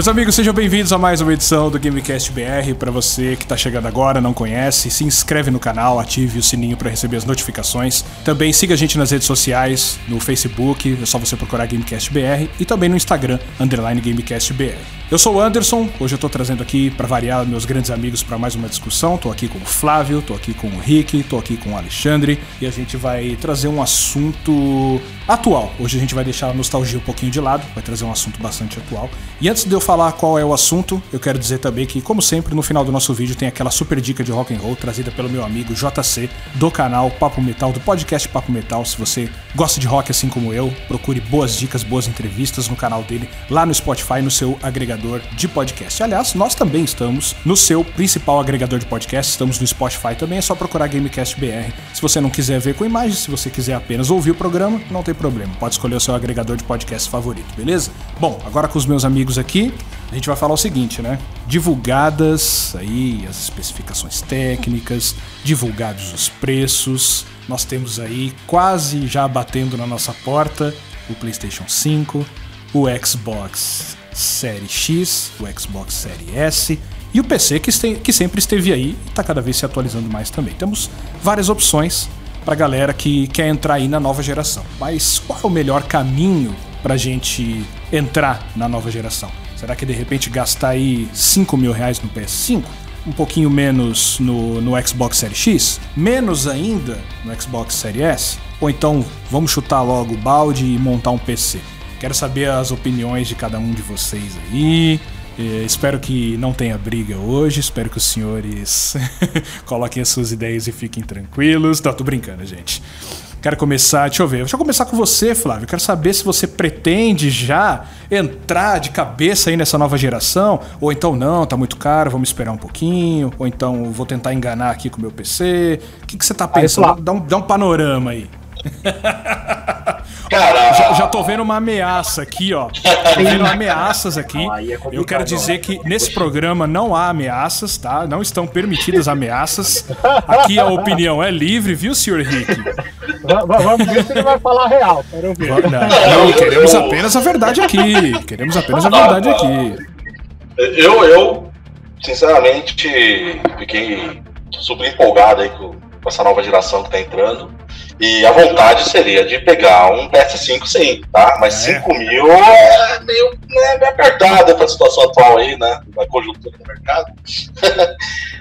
Meus amigos, sejam bem-vindos a mais uma edição do Gamecast BR. Para você que está chegando agora, não conhece, se inscreve no canal, ative o sininho para receber as notificações. Também siga a gente nas redes sociais, no Facebook, é só você procurar Gamecast BR e também no Instagram, underline Gamecast BR. Eu sou o Anderson, hoje eu tô trazendo aqui para variar meus grandes amigos para mais uma discussão. Tô aqui com o Flávio, tô aqui com o Rick, tô aqui com o Alexandre e a gente vai trazer um assunto atual. Hoje a gente vai deixar a nostalgia um pouquinho de lado, vai trazer um assunto bastante atual. E antes de eu falar qual é o assunto, eu quero dizer também que, como sempre, no final do nosso vídeo tem aquela super dica de rock and roll trazida pelo meu amigo JC do canal Papo Metal, do podcast Papo Metal. Se você gosta de rock assim como eu, procure boas dicas, boas entrevistas no canal dele, lá no Spotify, no seu agregador de podcast. Aliás, nós também estamos no seu principal agregador de podcast, estamos no Spotify também, é só procurar Gamecast BR. Se você não quiser ver com imagem, se você quiser apenas ouvir o programa, não tem problema. Pode escolher o seu agregador de podcast favorito, beleza? Bom, agora com os meus amigos aqui, a gente vai falar o seguinte, né? Divulgadas aí as especificações técnicas, divulgados os preços. Nós temos aí quase já batendo na nossa porta o PlayStation 5, o Xbox Série X, o Xbox Série S e o PC que, este, que sempre esteve aí e está cada vez se atualizando mais também. Temos várias opções para galera que quer entrar aí na nova geração. Mas qual é o melhor caminho para gente entrar na nova geração? Será que de repente gastar aí 5 mil reais no PS5? Um pouquinho menos no, no Xbox Series X? Menos ainda no Xbox Series S? Ou então vamos chutar logo o balde e montar um PC? Quero saber as opiniões de cada um de vocês aí. Espero que não tenha briga hoje. Espero que os senhores coloquem as suas ideias e fiquem tranquilos. Não, tô brincando, gente. Quero começar, deixa eu ver. Deixa eu começar com você, Flávio. Quero saber se você pretende já entrar de cabeça aí nessa nova geração, ou então não, tá muito caro, vamos esperar um pouquinho, ou então vou tentar enganar aqui com o meu PC. O que, que você tá pensando? Aí, dá, um, dá um panorama aí. Cara, já, já tô vendo uma ameaça aqui, ó. Tô vendo ameaças aqui. É eu quero dizer que nesse programa não há ameaças, tá? Não estão permitidas ameaças. Aqui a opinião é livre, viu, senhor Rick? Vamos ver se ele vai falar real. Quero ver. Não, não, queremos apenas a verdade aqui. Queremos apenas a verdade aqui. Eu, eu sinceramente, fiquei super empolgado aí com essa nova geração que tá entrando. E a vontade seria de pegar um PS5 sim, tá? Mas é. 5 mil é meio, né, meio apertado para a situação atual aí, né? Da conjuntura do mercado.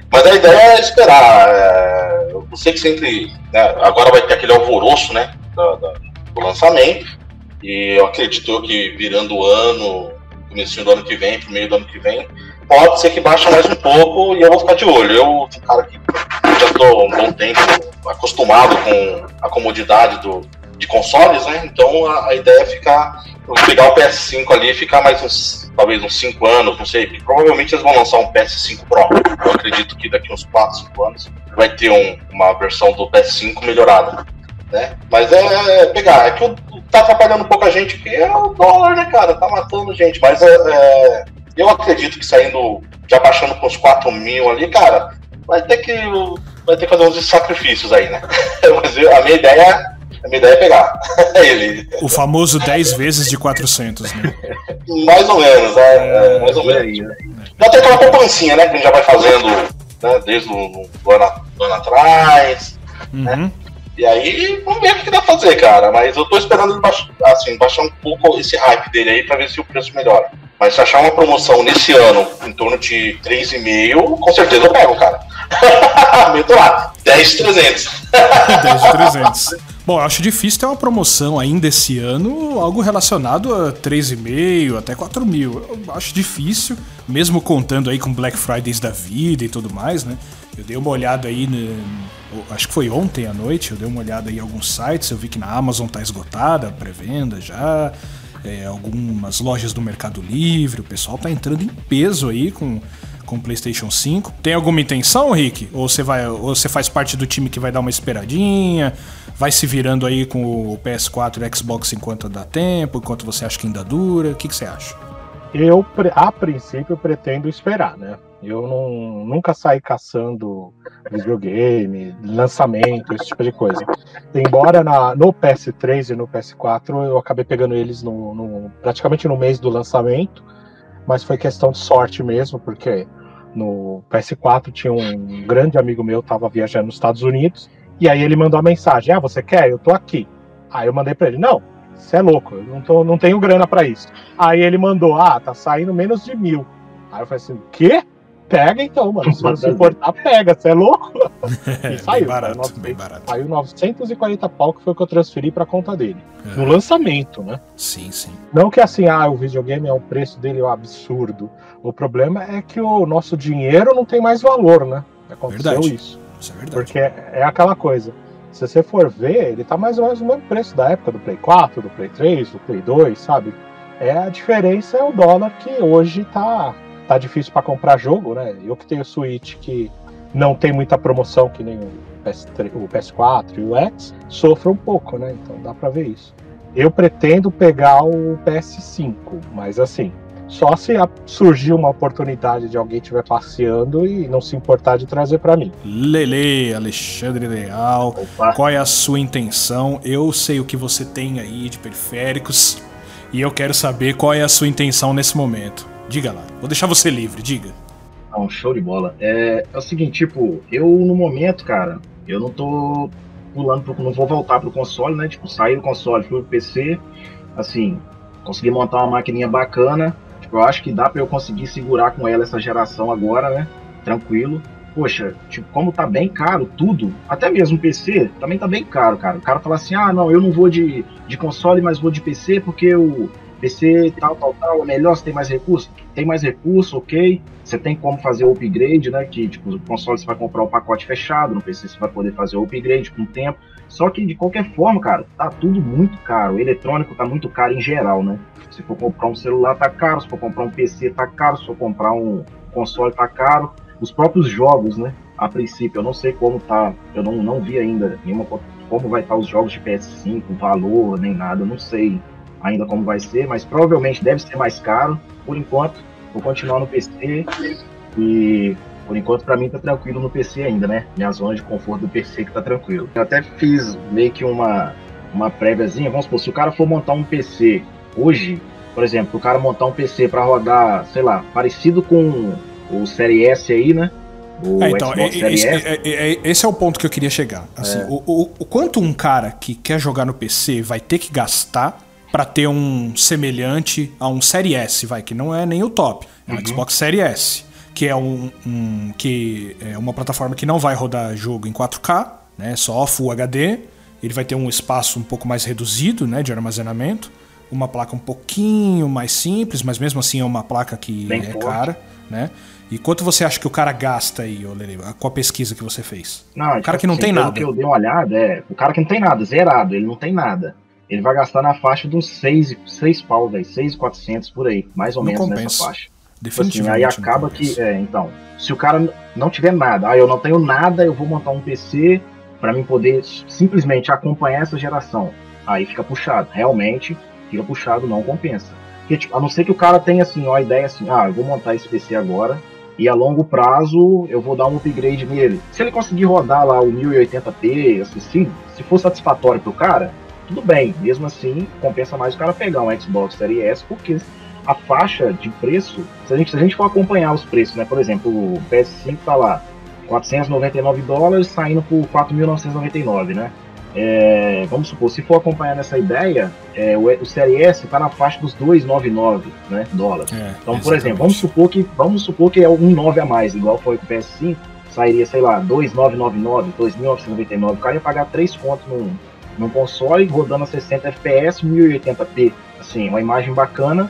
Mas a ideia é esperar. É, eu sei que sempre. Né, agora vai ter aquele alvoroço, né? Da, do lançamento. E eu acredito que virando o ano, começo do ano que vem, pro meio do ano que vem, pode ser que baixe mais um pouco e eu vou ficar de olho. Eu um cara que já estou um bom tempo acostumado com a comodidade do, de consoles, né? Então a, a ideia é ficar, pegar o PS5 ali e ficar mais uns, talvez uns 5 anos, não sei. Provavelmente eles vão lançar um PS5 Pro. Eu acredito que daqui uns 4, 5 anos vai ter um, uma versão do PS5 melhorada. Né? Mas é, é pegar, é que tá atrapalhando um pouco a gente, porque é o dólar, né, cara? Tá matando gente. Mas é, é eu acredito que saindo, já baixando para uns 4 mil ali, cara, vai ter que vai ter que fazer uns sacrifícios aí, né? Mas a minha ideia a minha ideia é pegar ele. O famoso 10 vezes de 400, né? mais ou menos, é, é, é mais ou menos. Já tem aquela poupancinha, né? Que a gente já vai fazendo né, desde o do ano, do ano atrás. Né? Uhum. Né? E aí, vamos ver o que dá pra fazer, cara. Mas eu tô esperando ele baixar, assim, baixar um pouco esse hype dele aí pra ver se o preço melhora. Mas se achar uma promoção nesse ano em torno de 3,5, com certeza eu pego, cara. Meto lá, 10,300. 10,300. Bom, acho difícil ter uma promoção ainda esse ano, algo relacionado a 3,5 até 4 mil. Eu acho difícil, mesmo contando aí com Black Fridays da vida e tudo mais, né? Eu dei uma olhada aí, no, acho que foi ontem à noite, eu dei uma olhada aí em alguns sites, eu vi que na Amazon tá esgotada a pré-venda já é, algumas lojas do Mercado Livre, o pessoal tá entrando em peso aí com com o PlayStation 5. Tem alguma intenção, Rick? Ou você vai, ou você faz parte do time que vai dar uma esperadinha, vai se virando aí com o PS4 e o Xbox enquanto dá tempo, enquanto você acha que ainda dura? O que, que você acha? Eu, a princípio, pretendo esperar, né? Eu não, nunca saí caçando videogame, lançamento, esse tipo de coisa. Embora na, no PS3 e no PS4 eu acabei pegando eles no, no, praticamente no mês do lançamento, mas foi questão de sorte mesmo, porque no PS4 tinha um grande amigo meu tava viajando nos Estados Unidos e aí ele mandou a mensagem: "Ah, você quer? Eu tô aqui". Aí eu mandei para ele: "Não, você é louco, eu não, tô, não tenho grana para isso". Aí ele mandou: "Ah, tá saindo menos de mil". Aí eu falei assim: "Quê?" Pega então, mano. Se você importar, pega. Você é louco? É, E saiu. bem barato, Saiu bem barato. Saiu 940 pau que foi o que eu transferi pra conta dele. É. No lançamento, né? Sim, sim. Não que assim, ah, o videogame é o preço dele é um absurdo. O problema é que o nosso dinheiro não tem mais valor, né? Aconteceu Verdade. isso. Isso é verdade. Porque é é aquela coisa. Se você for ver, ele tá mais ou menos no mesmo preço da época do Play 4, do Play 3, do Play 2, sabe? É a diferença é o dólar que hoje tá, tá difícil para comprar jogo, né? Eu que tenho Switch que não tem muita promoção que nem o, PS3, o PS4 e o X, sofre um pouco, né? Então dá para ver isso. Eu pretendo pegar o PS5, mas assim, só se surgir uma oportunidade de alguém estiver passeando e não se importar de trazer para mim. Lele, Alexandre Leal, Opa, qual é a sua intenção? Eu sei o que você tem aí de periféricos e eu quero saber qual é a sua intenção nesse momento. Diga lá. Vou deixar você livre, diga. não, show de bola. É, é o seguinte, tipo, eu no momento, cara, eu não tô pulando pro. Não vou voltar pro console, né? Tipo, sair do console, fui pro PC, assim, consegui montar uma maquininha bacana. Tipo, eu acho que dá pra eu conseguir segurar com ela essa geração agora, né? Tranquilo. Poxa, tipo, como tá bem caro tudo, até mesmo PC também tá bem caro, cara. O cara fala assim: ah, não, eu não vou de, de console, mas vou de PC porque o PC tal, tal, tal é melhor, você tem mais recurso? Tem mais recurso, ok. Você tem como fazer o upgrade, né? Que tipo, o console você vai comprar o pacote fechado, no PC você vai poder fazer o upgrade com o tempo. Só que de qualquer forma, cara, tá tudo muito caro. O eletrônico tá muito caro em geral, né? Se for comprar um celular tá caro, se for comprar um PC tá caro, se for comprar um console tá caro. Os próprios jogos, né? A princípio, eu não sei como tá, eu não, não vi ainda nenhuma co- como vai estar os jogos de PS5, valor, nem nada, eu não sei ainda como vai ser, mas provavelmente deve ser mais caro. Por enquanto, vou continuar no PC e por enquanto pra mim tá tranquilo no PC ainda, né? Minha zona de conforto do PC que tá tranquilo. Eu até fiz meio que uma uma préviazinha, vamos supor, se o cara for montar um PC hoje, por exemplo, o cara montar um PC pra rodar, sei lá, parecido com o Série S aí, né? O É, então, é- esse, S. é- é- é- esse é o ponto que eu queria chegar. Assim, o, o- o quanto um cara que quer jogar no PC vai ter que gastar pra ter um semelhante a um Série S, vai, que não é nem o top. É um Xbox Série S, que é um, um- que é uma plataforma que não vai rodar jogo em 4K, né, só Full HD. Ele vai ter um espaço um pouco mais reduzido, né, de armazenamento, uma placa um pouquinho mais simples, mas mesmo assim é uma placa que Bem é forte. cara, né? E quanto você acha que o cara gasta aí, Lele, com a pesquisa que você fez? Não, O cara que não assim, tem nada. que eu dei uma olhada, é. O cara que não tem nada, zerado, ele não tem nada. Ele vai gastar na faixa uns 6, 6 pau, velho. 6,400 por aí. Mais ou Não menos compensa. nessa faixa. Tipo assim, Definitivamente. aí acaba que. É, então. Se o cara não tiver nada, ah, eu não tenho nada, eu vou montar um PC pra mim poder simplesmente acompanhar essa geração. Aí fica puxado. Realmente, fica puxado, não compensa. Porque, tipo, a não ser que o cara tenha assim, ó, a ideia assim, ah, eu vou montar esse PC agora, e a longo prazo eu vou dar um upgrade nele. Se ele conseguir rodar lá o 1080p, assim, se, se for satisfatório pro cara, tudo bem. Mesmo assim, compensa mais o cara pegar um Xbox Series S, porque a faixa de preço, se a gente, se a gente for acompanhar os preços, né? Por exemplo, o PS5 tá lá, 499 dólares, saindo por 4.999, né? É, vamos supor, se for acompanhar nessa ideia, é, o, o Série S tá na faixa dos 299 né, dólares. É, Então, por exemplo, exatamente. vamos supor que vamos supor que é um 9 a mais, igual foi com o PS5, sairia, sei lá, 2.999, 2.999, o cara ia pagar 3 contos num, num console rodando a 60 FPS, 1080p, assim, uma imagem bacana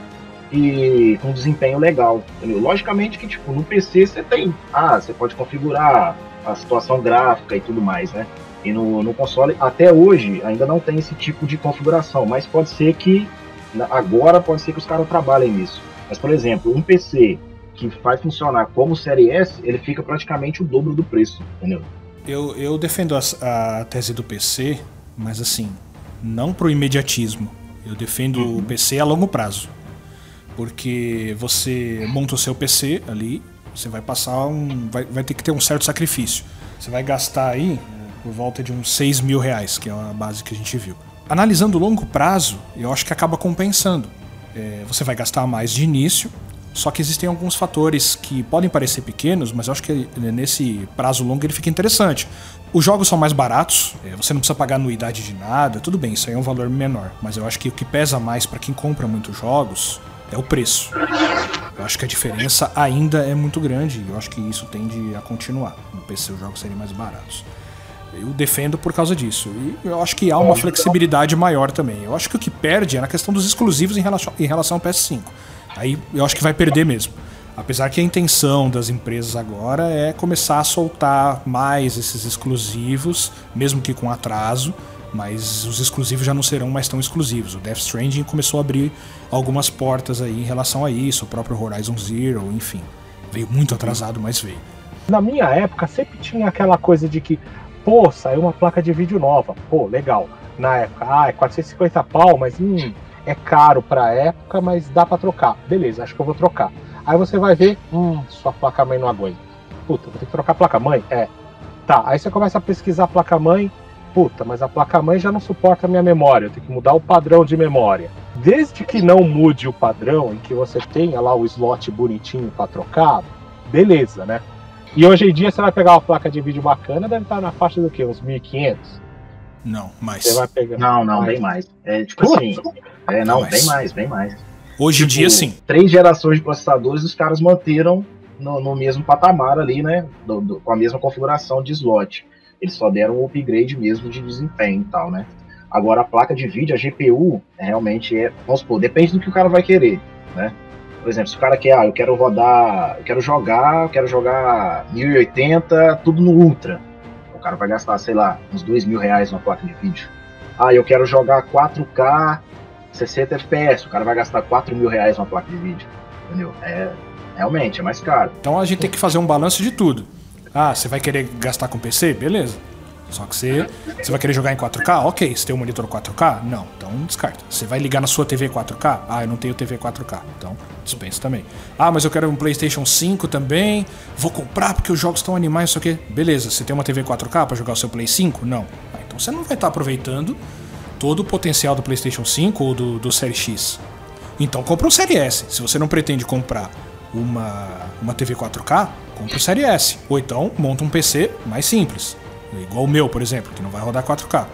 e com desempenho legal. Entendeu? Logicamente que tipo no PC você tem, ah, você pode configurar a situação gráfica e tudo mais, né? E no, no console até hoje ainda não tem esse tipo de configuração, mas pode ser que agora pode ser que os caras trabalhem nisso. Mas por exemplo, um PC que vai funcionar como Série S, ele fica praticamente o dobro do preço, entendeu? Eu, eu defendo as- a, tese do PC, mas assim, não pro imediatismo. Eu defendo Uhum. o PC a longo prazo. Porque você monta o seu PC ali, você vai passar um. Vai, vai ter que ter um certo sacrifício. Você vai gastar aí por volta de uns 6 mil reais, que é a base que a gente viu. Analisando o longo prazo, eu acho que acaba compensando. É, você vai gastar mais de início, Só que existem alguns fatores que podem parecer pequenos, mas eu acho que nesse prazo longo ele fica interessante. Os jogos são mais baratos, é, você não precisa pagar anuidade de nada, tudo bem, isso aí é um valor menor. Mas eu acho que o que pesa mais para quem compra muitos jogos é o preço. Eu acho que a diferença ainda é muito grande e eu acho que isso tende a continuar. No PC os jogos serem mais baratos. Eu defendo por causa disso. E eu acho que há uma flexibilidade maior também. Eu acho que o que perde é na questão dos exclusivos em relação, em relação ao PS5. Aí eu acho que vai perder mesmo. Apesar que a intenção das empresas agora é começar a soltar mais esses exclusivos, mesmo que com atraso, mas os exclusivos já não serão mais tão exclusivos. O Death Stranding começou a abrir algumas portas aí em relação a isso, o próprio Horizon Zero, enfim. Veio muito atrasado, mas veio. Na minha época sempre tinha aquela coisa de que, pô, saiu uma placa de vídeo nova, pô, legal. Na época, ah, é 450 pau, mas hum, é caro pra época, mas dá para trocar. Beleza, acho que eu vou trocar. Aí você vai ver, hum, sua placa-mãe não aguenta. Puta, vou ter que trocar a placa-mãe? É. Tá, aí você começa a pesquisar a placa-mãe, puta, mas a placa-mãe já não suporta a minha memória, eu tenho que mudar o padrão de memória. Desde que não mude o padrão e que você tenha lá o slot bonitinho para trocar, beleza, né? E hoje em dia você vai pegar uma placa de vídeo bacana, deve estar na faixa do quê? Uns 1.500? Não, mais. Você vai pegar. Não, não, bem mais. É tipo Puta. assim. É, não, Mais. bem mais, bem mais. Hoje em Tipo, dia, sim. Três gerações de processadores os caras manteram no, no mesmo patamar ali, né? do- do- com a mesma configuração de slot. Eles só deram um upgrade mesmo de desempenho e tal, né? Agora a placa de vídeo, a GPU, realmente é. Vamos supor, depende do que o cara vai querer, né? Por exemplo, se o cara quer, ah, eu quero rodar, eu quero jogar, eu quero jogar 1080, tudo no Ultra. O cara vai gastar, sei lá, uns dois mil reais numa placa de vídeo. Ah, eu quero jogar 4K 60 FPS, o cara vai gastar 4 mil reais numa placa de vídeo. Entendeu? É, realmente, é mais caro. Então a gente tem que fazer um balanço de tudo. Ah, você vai querer gastar com PC? Beleza. Só que você, você vai querer jogar em 4K? Ok. Você tem um monitor 4K? Não. Então descarta. Você vai ligar na sua TV 4K? Ah, eu não tenho TV 4K. Então dispensa também. Ah, mas eu quero um PlayStation 5 também. Vou comprar porque os jogos estão animais, isso aqui. Beleza. Você tem uma TV 4K para jogar o seu Play 5? Não. Ah, então você não vai estar aproveitando todo o potencial do PlayStation 5 ou do, do Série X. Então compra um Série S. Se você não pretende comprar uma, uma TV 4K, compra o Série S. Ou então monta um PC mais simples. Igual o meu, por exemplo, que não vai rodar 4K.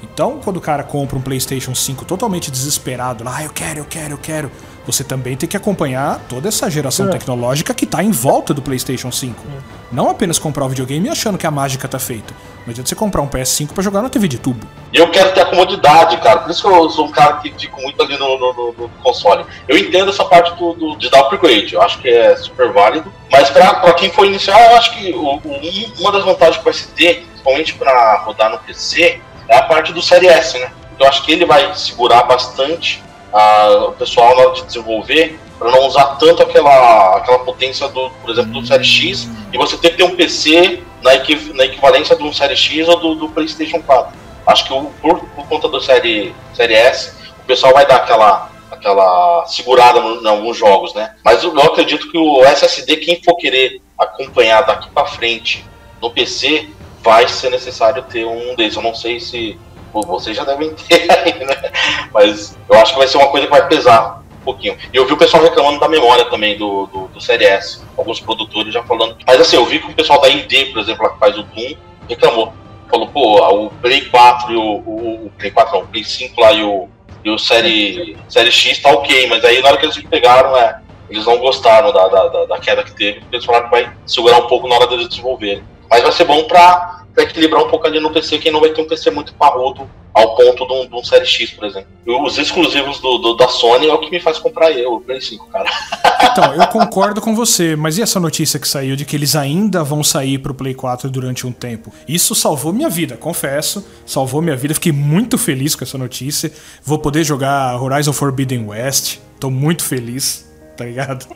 Então, quando o cara compra um PlayStation 5 totalmente desesperado, lá, ah, eu quero, eu quero, eu quero, você também tem que acompanhar toda essa geração É. tecnológica que está em volta do PlayStation 5. Não apenas comprar o videogame achando que a mágica tá feita. Não adianta você comprar um PS5 para jogar na TV de tubo. E eu quero ter a comodidade, cara. Por isso que eu sou um cara que fico muito ali no, no- no- no console. Eu entendo essa parte do, do- de dar upgrade, eu acho que é super válido. Mas pra, pra quem for iniciar, eu acho que o- o- um- uma das vantagens que vai se ter, principalmente pra rodar no PC, é a parte do Série S, né? Eu acho que ele vai segurar bastante a- o pessoal na hora de desenvolver para não usar tanto aquela, aquela potência do, por exemplo, do Série X e você ter que ter um PC na, na equivalência um Série X ou do, do PlayStation 4. Acho que o- por, por conta do série, série S, o pessoal vai dar aquela, aquela segurada em alguns jogos, né? Mas eu, eu acredito que o SSD, quem for querer acompanhar daqui para frente no PC, vai ser necessário ter um desses. Eu não sei se pô, vocês já devem ter aí, né? Mas eu acho que vai ser uma coisa que vai pesar um pouquinho. E eu vi o pessoal reclamando da memória também do, do, do Série S. Alguns produtores já falando. Mas assim, eu vi que o pessoal da ID, por exemplo, lá que faz o Doom, reclamou. Falou, pô, o Play 4 e o, o, o Play 4 não, o Play 5 lá e o, e o série, série X tá ok, mas aí na hora que eles pegaram, é, eles não gostaram da, da, da- da queda que teve, eles falaram que vai segurar um pouco na hora deles desenvolverem. Mas vai ser bom pra equilibrar um pouco ali no PC, quem não vai ter um PC muito parrudo ao ponto de um, de um Série X, por exemplo. Os exclusivos do, do- da Sony é o que me faz comprar eu, o Play 5, cara. Então, eu concordo com você, mas e essa notícia que saiu de que eles ainda vão sair pro Play 4 durante um tempo? Isso salvou minha vida, confesso. Salvou minha vida, fiquei muito feliz com essa notícia. Vou poder jogar Horizon Forbidden West. Tô muito feliz, tá ligado?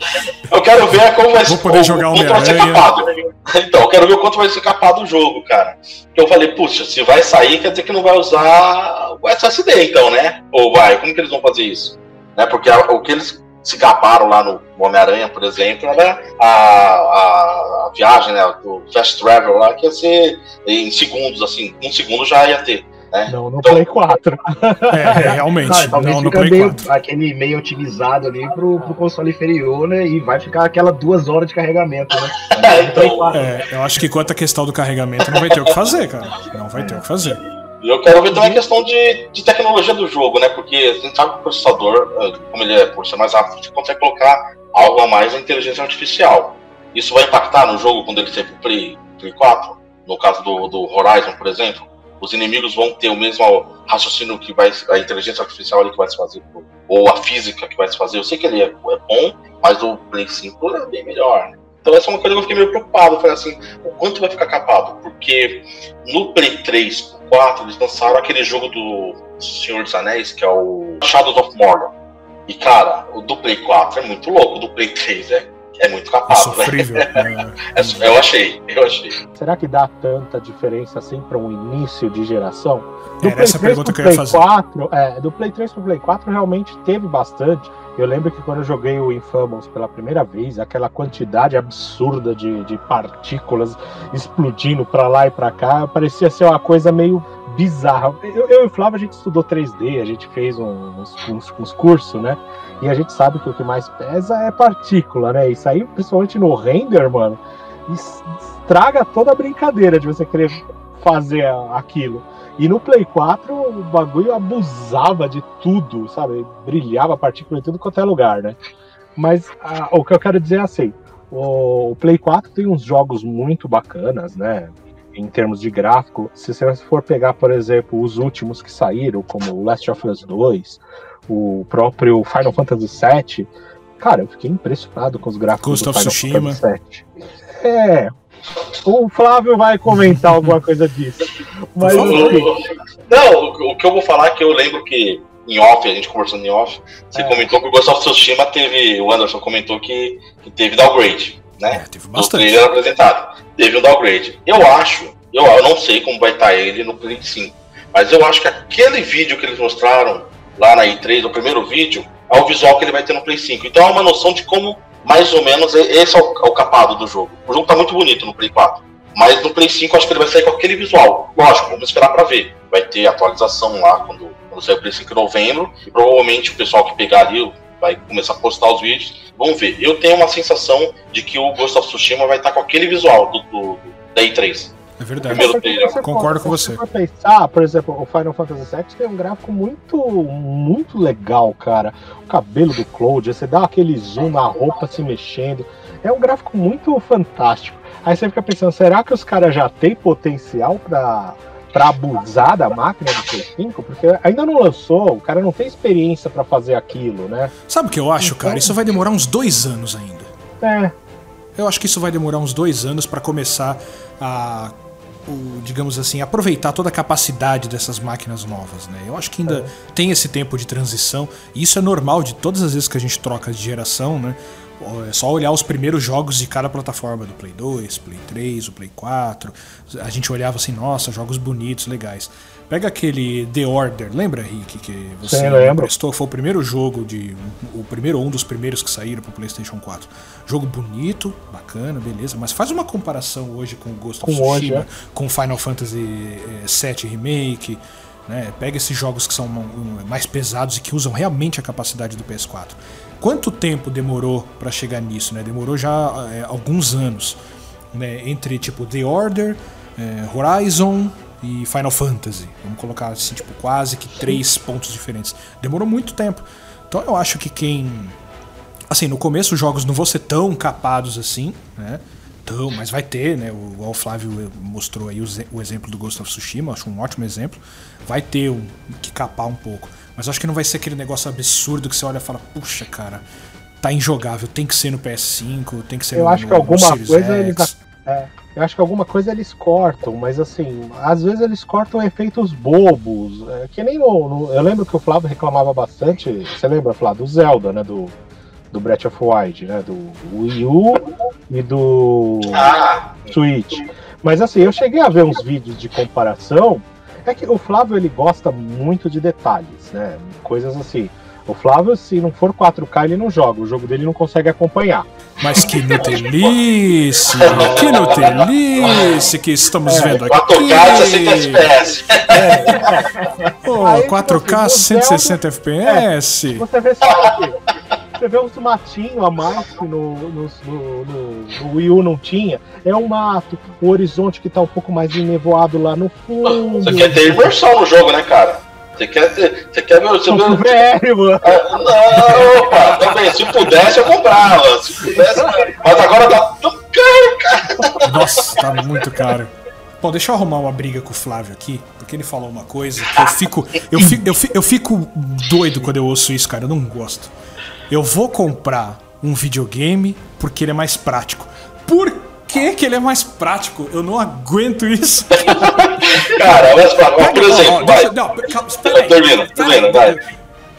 Eu quero ver como vai Vou ser, poder o jogar quanto vai ser capado. Então, eu quero ver o quanto vai ser capado o jogo, cara. Eu falei, puxa, se vai sair, quer dizer que não vai usar o SSD, então, né? Ou vai? Como que eles vão fazer isso? Né? Porque o que eles se gabaram lá no Homem-Aranha, por exemplo, era a, a, a viagem, né? Do Fast Travel lá, que ia ser em segundos, assim, um segundo já ia ter. Né? Não, no Então- Play 4. É, realmente. Não, talvez não no Play meio, 4. aquele meio otimizado ali pro, pro console inferior, né? E vai ficar aquela duas horas de carregamento, né? É, então, É, eu acho que quanto à questão do carregamento, não vai ter o que fazer, cara. Não vai ter o que fazer. E eu quero ver também a questão de, de tecnologia do jogo, né? Porque a gente sabe que o processador, eh, como ele é por ser mais rápido, você consegue colocar algo a mais na inteligência artificial. Isso vai impactar no jogo quando ele sair pro Play, Play 4? No caso do, do Horizon, por exemplo, os inimigos vão ter o mesmo raciocínio que vai a inteligência artificial ali que vai se fazer, ou a física que vai se fazer. Eu sei que ele é, é bom, mas o Play 5 é bem melhor. né? Então essa é uma coisa que eu fiquei meio preocupado. Falei assim, o quanto vai ficar capado? Porque no Play 3, pro 4, eles lançaram aquele jogo do Senhor dos Anéis, que é o Shadows of Mordor. E cara, o do Play 4 é muito louco, o do Play 3 é, é muito É capado, né? sofrível. né? É- eu achei, eu achei. Será que dá tanta diferença assim para um início de geração? Do Era essa a pergunta pro que eu ia Play fazer. 4, é, do Play 3 pro Play 4 realmente teve bastante. Eu lembro que quando eu joguei o Infamous pela primeira vez, aquela quantidade absurda de, de partículas explodindo pra lá e pra cá, parecia ser uma coisa meio bizarra. Eu, eu e o Flávio, a gente estudou 3D, a gente fez uns, uns, uns cursos, né? E a gente sabe que o que mais pesa é partícula, né? Isso aí, principalmente no render, mano, es- estraga toda a brincadeira de você querer fazer a- aquilo. E no Play 4 o bagulho abusava de tudo, sabe? Brilhava partícula em tudo quanto é lugar, né? Mas ah, o que eu quero dizer é assim: o, o Play 4 tem uns jogos muito bacanas, né? Em termos de gráfico. Se você for pegar, por exemplo, os últimos que saíram, como o Last of Us 2, o próprio Final Fantasy VII, cara, eu fiquei impressionado com os gráficos Ghost do of Final Tsushima. Fantasy VII. É. O Flávio vai comentar alguma coisa disso. Mas assim, Não, o, o que eu vou falar é que eu lembro que em off, a gente conversando em off, você É. comentou que o Ghost of Tsushima teve. O Anderson comentou que, que teve downgrade, né? É, teve do bastante. trailer apresentado. Teve um downgrade. Eu acho, eu, eu não sei como vai estar ele no Play 5, mas eu acho que aquele vídeo que eles mostraram lá na E3, o primeiro vídeo, é o visual que ele vai ter no Play 5. Então é uma noção de como, mais ou menos, esse é o, é o capado do jogo. O jogo tá muito bonito no Play 4. Mas no Play 5 eu acho que ele vai sair com aquele visual. Lógico, vamos esperar pra ver. Vai ter atualização lá quando, quando sair o Play 5 em novembro. E provavelmente o pessoal que pegar ali vai começar a postar os vídeos. Vamos ver. Eu tenho uma sensação de que o Ghost of Tsushima vai estar com aquele visual do, do, do da E3. É verdade. Você Concordo com se você. for pensar, por exemplo, o Final Fantasy VII tem um gráfico muito, muito legal, cara. O cabelo do Cloud, você dá aquele zoom na roupa se mexendo. É um gráfico muito fantástico. Aí você fica pensando, será que os caras já têm potencial pra, pra abusar da máquina do Play 5? Porque ainda não lançou, o cara não tem experiência pra fazer aquilo, né? Sabe o que eu acho, cara? Então- Isso vai demorar uns dois anos ainda. É, Eu acho que isso vai demorar uns dois anos pra começar a, o, digamos assim, aproveitar toda a capacidade dessas máquinas novas, né? Eu acho que ainda tem esse tempo de transição e isso é normal de todas as vezes que a gente troca de geração, né? É só olhar os primeiros jogos de cada plataforma, do Play 2, Play 3, o Play 4. A gente olhava assim, nossa, jogos bonitos, legais. Pega aquele The Order, lembra, Rick, que você Sim, me lembro. emprestou? Foi o primeiro jogo de. O primeiro um dos primeiros que saíram pro PlayStation 4. Jogo bonito, bacana, beleza, mas faz uma comparação hoje com o Ghost of Com hoje, Tsushima, é. com Final Fantasy eh, VII Remake. Né? Pega esses jogos que são mais pesados e que usam realmente a capacidade do PS4. Quanto tempo demorou pra chegar nisso? Né? Demorou já eh, alguns anos. Né? Entre tipo The Order, eh, Horizon e Final Fantasy. Vamos colocar assim, tipo, quase que três pontos diferentes. Demorou muito tempo. Então eu acho que quem. Assim, no começo os jogos não vão ser tão capados assim, né? Tão, mas vai ter, né? O, o Flávio mostrou aí o, o exemplo do Ghost of Tsushima, acho um ótimo exemplo. Vai ter um, que capar um pouco. Mas eu acho que não vai ser aquele negócio absurdo que você olha e fala, puxa, cara, tá injogável, tem que ser no PS5, tem que ser Eu no, acho que no alguma coisa X. eles É, eu acho que alguma coisa eles cortam, mas assim, às vezes eles cortam efeitos bobos. é, que nem o. no- eu lembro que o Flávio reclamava bastante. Você lembra, Flávio, do Zelda, né? Do, do Breath of Wild, né? Do Wii U e do Ah, Switch. Mas assim, eu cheguei a ver uns vídeos de comparação. É que o Flávio ele gosta muito de detalhes, né? Coisas assim. O Flávio, se não for 4K, ele não joga. O jogo dele não consegue acompanhar. Mas que Nutelice! que Nutelice que estamos É, vendo aqui! 4K 60 FPS. Pô, Aí, 4K tipo assim, no 160 FPS! Você vê só o quê? Você vê uns matinhos a mais que no, no, no, no- no Wii U não tinha. É um mato, o horizonte que tá um pouco mais enevoado lá no fundo. Você quer ter imersão no jogo, né, cara? Você quer. Você quer ver. VR, mano. Ah, Não, opa, também. Se pudesse, eu comprava. Se pudesse. Mas agora tá tão caro, cara. Nossa, tá muito caro. Bom, deixa eu arrumar uma briga com o Flávio aqui, porque ele falou uma coisa que eu fico. Eu fico, eu fico, eu fico doido quando eu ouço isso, cara. Eu não gosto. Eu vou comprar um videogame porque ele é mais prático. Por que, que ele é mais prático? Eu não aguento isso. Cara, mas, mas, por exemplo, ó, vai. não, calma, espera aí. Termina, termina, vai.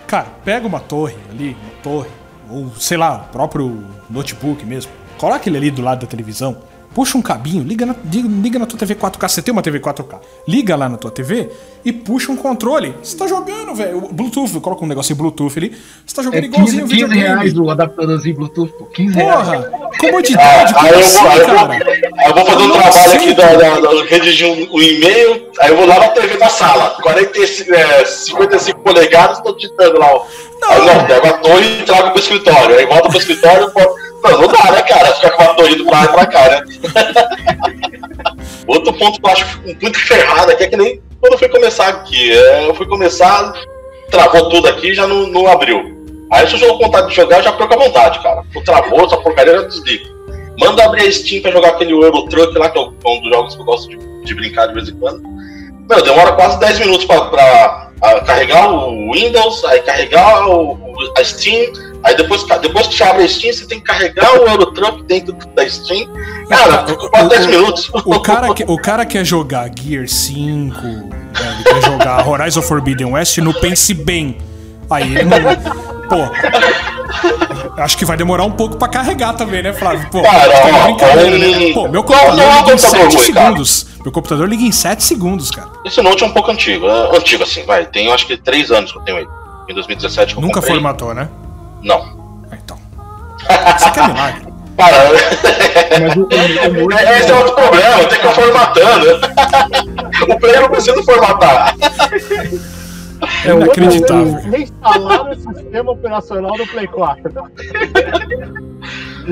Cara, pega uma torre ali, uma torre, ou sei lá, o próprio notebook mesmo. Coloca ele ali do lado da televisão, puxa um cabinho, liga na, liga, liga na tua TV 4K. Você tem uma TV 4K, liga lá na tua TV e puxa um controle. Você tá jogando, velho. Bluetooth, coloca um negocinho Bluetooth ali. Você tá É jogando 15, igualzinho o 15 reais videogame. o adaptadorzinho Bluetooth, pô. 15 reais. Porra, comodidade, Ah, aí, como eu vou, aí, assim, eu vou, cara? aí eu vou fazer um Não trabalho sei, aqui, da, da, da- redigir um, um e-mail, aí eu vou lá na TV da sala, 45, é, 55 polegadas, tô digitando lá. ó. Aí não, pego a torre e trago pro escritório, aí volta pro escritório e pô, não, não dá, né, cara? Ficar com a torre do pra cá, né? Outro ponto que eu acho muito ferrado aqui é que nem quando eu fui começar aqui. é, eu fui começar, travou tudo aqui e já não, não abriu. Aí se eu jogo com vontade de jogar, eu já perco a vontade, cara. O travou, essa porcaria eu já desligo. Manda abrir a Steam pra jogar aquele Euro Truck lá, que é um dos jogos que eu gosto de, de brincar de vez em quando. Meu, demora quase 10 minutos pra, pra a, carregar o Windows, aí carregar o, o- a Steam, aí depois, depois que você abre a Steam, você tem que carregar o Euro Truck dentro da Steam. Cara, quase 10 minutos. O cara, que, o cara quer jogar Gear 5, né, ele quer jogar Horizon Forbidden West no Pense Bem. Aí ele não. Pô. Acho que vai demorar um pouco pra carregar também, né, Flávio? Pô, Cara, brincadeira, ó, né? Pô, meu não, computador não é um liga em computador 7 ruim, cara. segundos. Meu computador liga em 7 segundos, cara. Esse Note é um pouco antigo, é antigo assim, vai. Tem acho que 3 anos que eu tenho ele. Em 2017 que eu Nunca comprei. formatou, né? Não. Ah, Então. Isso aqui é milagre. Para. Mas o, o, Esse é outro problema, tem que ficar formatando. o player não precisa formatar. É inacreditável. Reinstalaram o sistema operacional do Play 4.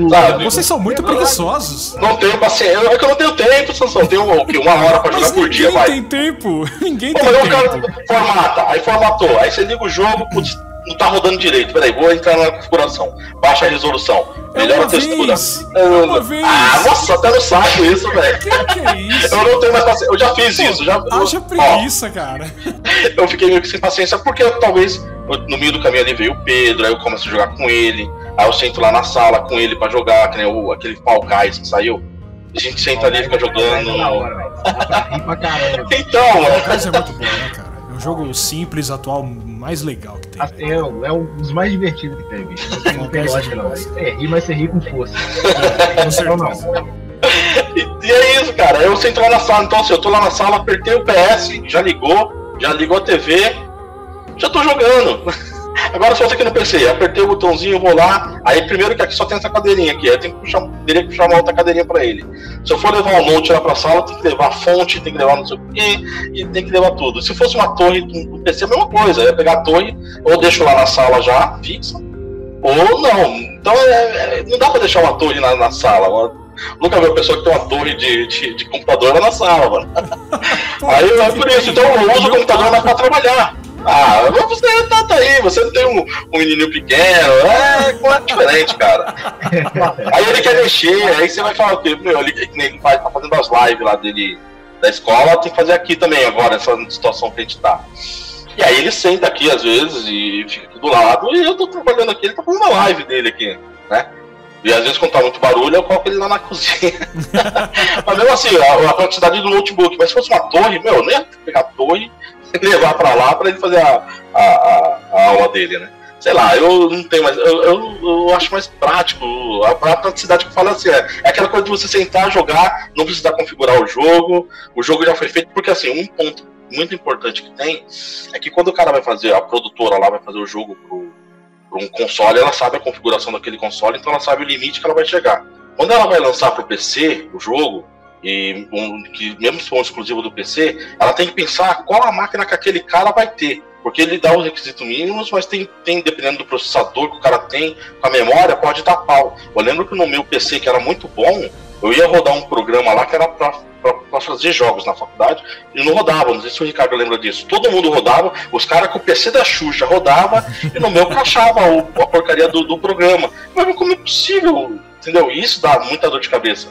Sabe? Vocês são muito preguiçosos. Não tenho paciência. É que eu não tenho tempo, Sansão. Tenho o quê? Uma hora pra jogar Mas por dia, ninguém vai. tem tempo. Ninguém Pô, tem cara tempo. formata, aí formatou, aí você liga o jogo, putz, não tá rodando direito. Peraí, vou entrar na configuração, baixa a resolução, É melhora uma a textura. vez. É uma vez. Ah, nossa, até no saco isso, velho. Que que é isso? Eu não tenho mais paciência. Eu já fiz isso, já. Haja ó, preguiça, cara. eu fiquei meio que sem paciência, porque talvez eu- no meio do caminho ali veio o Pedro, aí eu comecei a jogar com ele, aí eu sento lá na sala com ele pra jogar, que nem o, aquele Fall Guys que saiu. A gente senta ali e fica é jogando. Então, mano. É muito bom, né, cara? É jogo simples, atual, mais legal que tem. Assim, é, o- é um dos mais divertidos que tem, bicho. Não tem, não é lógica, não. É rir, mas você ri com força. Com Não, não. certeza. E, e é isso, cara. Eu sento lá na sala, então assim, eu tô lá na sala, apertei o PS, já ligou, já ligou a TV, já tô jogando. Agora só você aqui no PC, apertei o botãozinho, vou lá. Aí primeiro que aqui só tem essa cadeirinha aqui, aí tem que puxar, teria que puxar uma outra cadeirinha pra ele. Se eu for levar o note lá pra sala, tem que levar a fonte, tem que levar não sei o quê, e tem que levar tudo. Se fosse uma torre do PC, é a mesma coisa. Eu ia pegar a torre, ou deixo lá na sala já, fixa, ou não. Então é- é- não dá pra deixar uma torre na, na sala. mano. Nunca vi uma pessoa que tem uma torre de, de, de computador lá na sala, mano. Aí é por isso, então eu uso o computador mais pra trabalhar. Ah, você tá, aí, você não tem um, um menininho pequeno, é, é diferente, cara. Aí ele quer mexer, aí você vai falar o quê? Meu, ele, ele faz, tá fazendo as lives lá dele da escola, tem que fazer aqui também agora, essa situação que a gente tá. E aí ele senta aqui às vezes e fica aqui do lado, e eu tô trabalhando aqui, ele tá fazendo a live dele aqui, né? E às vezes quando tá muito barulho, eu coloco ele lá na cozinha. Mas mesmo assim, a, a quantidade do notebook, mas se fosse uma torre, meu, eu nem ia pegar a torre levar pra lá pra ele fazer a, a, a- a aula dele, né? Sei lá, eu não tenho mais. Eu, eu, eu acho mais prático. A, praticidade que eu falo assim, é, é aquela coisa de você sentar, jogar, não precisar configurar o jogo. O jogo já foi feito, porque assim, um ponto muito importante que tem é que quando o cara vai fazer, a produtora lá vai fazer o jogo pro, um console, ela sabe a configuração daquele console, então ela sabe o limite que ela vai chegar. Quando ela vai lançar para o PC o jogo, e um, que mesmo se for um exclusivo do PC, ela tem que pensar qual a máquina que aquele cara vai ter. Porque ele dá os requisitos mínimos, mas tem, tem, dependendo do processador que o cara tem, com a memória, pode dar pau. Eu lembro que no meu PC, que era muito bom, eu ia rodar um programa lá que era para fazer jogos na faculdade e não rodava. Não sei se o Ricardo lembra disso. Todo mundo rodava, os caras com o PC da Xuxa rodava e no meu crachava a porcaria do, do programa. Mas como é possível? Entendeu? Isso dá muita dor de cabeça.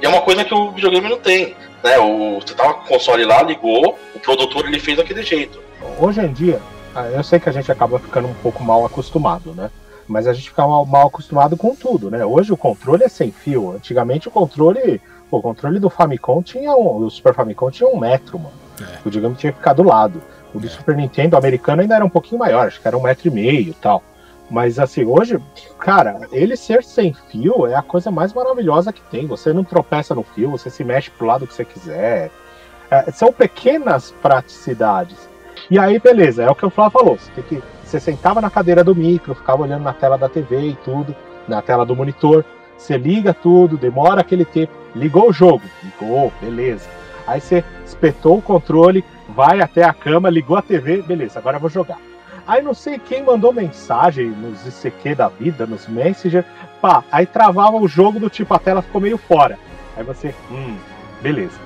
E é uma coisa que o videogame não tem. Né? O, você tava com o console lá, ligou, o produtor ele fez daquele jeito. Hoje em dia, ah, eu sei que a gente acaba ficando um pouco mal acostumado, né? Mas a gente fica mal, mal acostumado com tudo, né? Hoje o controle é sem fio. Antigamente o controle. o controle do Famicom tinha um. O Super Famicom tinha um metro, mano. É. O digamos tinha que ficar do lado. O do é. Super Nintendo americano ainda era um pouquinho maior, acho que era um metro e meio e tal. Mas assim, hoje, cara, ele ser sem fio é a coisa mais maravilhosa que tem. Você não tropeça no fio, você se mexe pro lado que você quiser. É, são pequenas praticidades. E aí, beleza, é o que o Flávio falou. Você, que, você sentava na cadeira do micro, ficava olhando na tela da TV e tudo, na tela do monitor. Você liga tudo, demora aquele tempo. Ligou o jogo, ligou, beleza. Aí você espetou o controle, vai até a cama, ligou a TV, beleza, agora eu vou jogar. Aí não sei quem mandou mensagem nos ICQ da vida, nos Messenger, pá, aí travava o jogo do tipo, a tela ficou meio fora. Aí você, hum, beleza.